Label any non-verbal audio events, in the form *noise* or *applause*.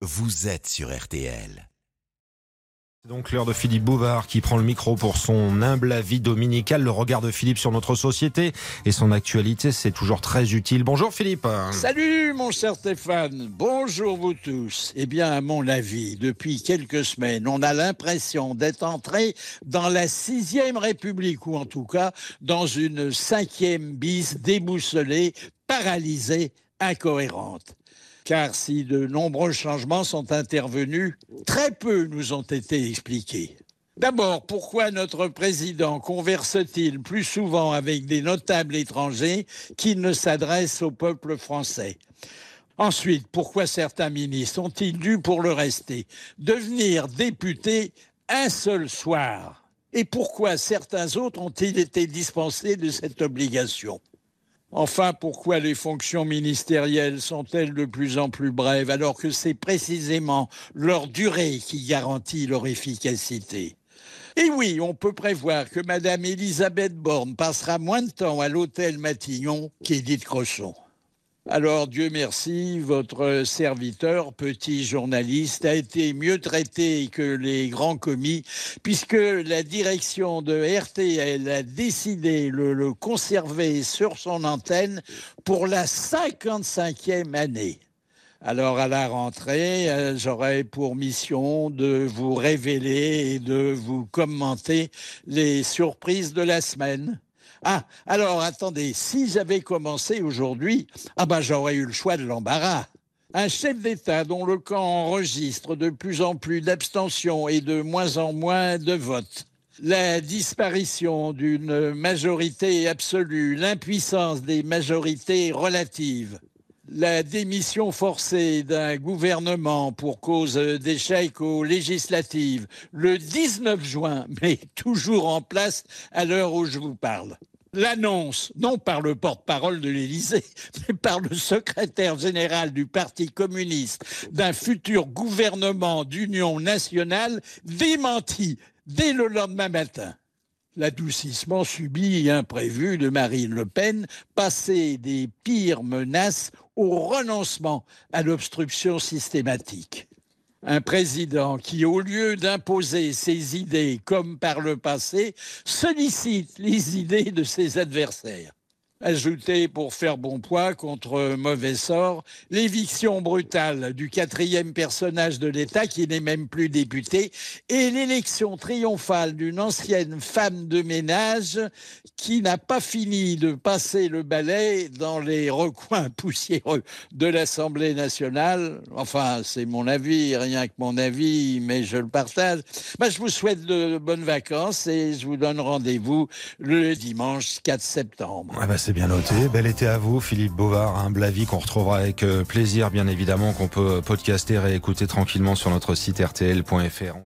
vous êtes sur RTL. C'est donc l'heure de Philippe Bouvard qui prend le micro pour son humble avis dominical. Le regard de Philippe sur notre société et son actualité, c'est toujours très utile. Bonjour Philippe. Salut mon cher Stéphane, bonjour vous tous. Eh bien, à mon avis, depuis quelques semaines, on a l'impression d'être entré dans la sixième République, ou en tout cas dans une cinquième bis déboussolée, paralysée, incohérente car si de nombreux changements sont intervenus, très peu nous ont été expliqués. D'abord, pourquoi notre président converse-t-il plus souvent avec des notables étrangers qu'il ne s'adresse au peuple français? Ensuite, pourquoi certains ministres ont-ils dû, pour le rester, devenir députés un seul soir? Et pourquoi certains autres ont-ils été dispensés de cette obligation? Enfin, pourquoi les fonctions ministérielles sont-elles de plus en plus brèves alors que c'est précisément leur durée qui garantit leur efficacité? Et oui, on peut prévoir que Madame Elisabeth Borne passera moins de temps à l'hôtel Matignon qu'Édith Crosson. Alors, Dieu merci, votre serviteur, petit journaliste, a été mieux traité que les grands commis, puisque la direction de RTL a décidé de le conserver sur son antenne pour la 55e année. Alors, à la rentrée, euh, j'aurai pour mission de vous révéler et de vous commenter les surprises de la semaine. Ah, alors attendez, si j'avais commencé aujourd'hui, ah ben j'aurais eu le choix de l'embarras. Un chef d'État dont le camp enregistre de plus en plus d'abstention et de moins en moins de votes. La disparition d'une majorité absolue, l'impuissance des majorités relatives, la démission forcée d'un gouvernement pour cause d'échec aux législatives le 19 juin, *laughs* mais toujours en place à l'heure où je vous parle l'annonce, non par le porte-parole de l'Élysée, *laughs* mais par le secrétaire général du Parti communiste d'un futur gouvernement d'union nationale démenti dès le lendemain matin. L'adoucissement subi et imprévu de Marine Le Pen, passé des pires menaces au renoncement à l'obstruction systématique un président qui, au lieu d'imposer ses idées comme par le passé, sollicite les idées de ses adversaires. Ajouter pour faire bon poids contre mauvais sort l'éviction brutale du quatrième personnage de l'État qui n'est même plus député et l'élection triomphale d'une ancienne femme de ménage qui n'a pas fini de passer le balai dans les recoins poussiéreux de l'Assemblée nationale. Enfin, c'est mon avis, rien que mon avis, mais je le partage. Bah, je vous souhaite de bonnes vacances et je vous donne rendez-vous le dimanche 4 septembre. Ah bah, c'est bien noté. Bel été à vous, Philippe Bovard, un Blavi qu'on retrouvera avec euh, plaisir, bien évidemment, qu'on peut podcaster et écouter tranquillement sur notre site rtl.fr.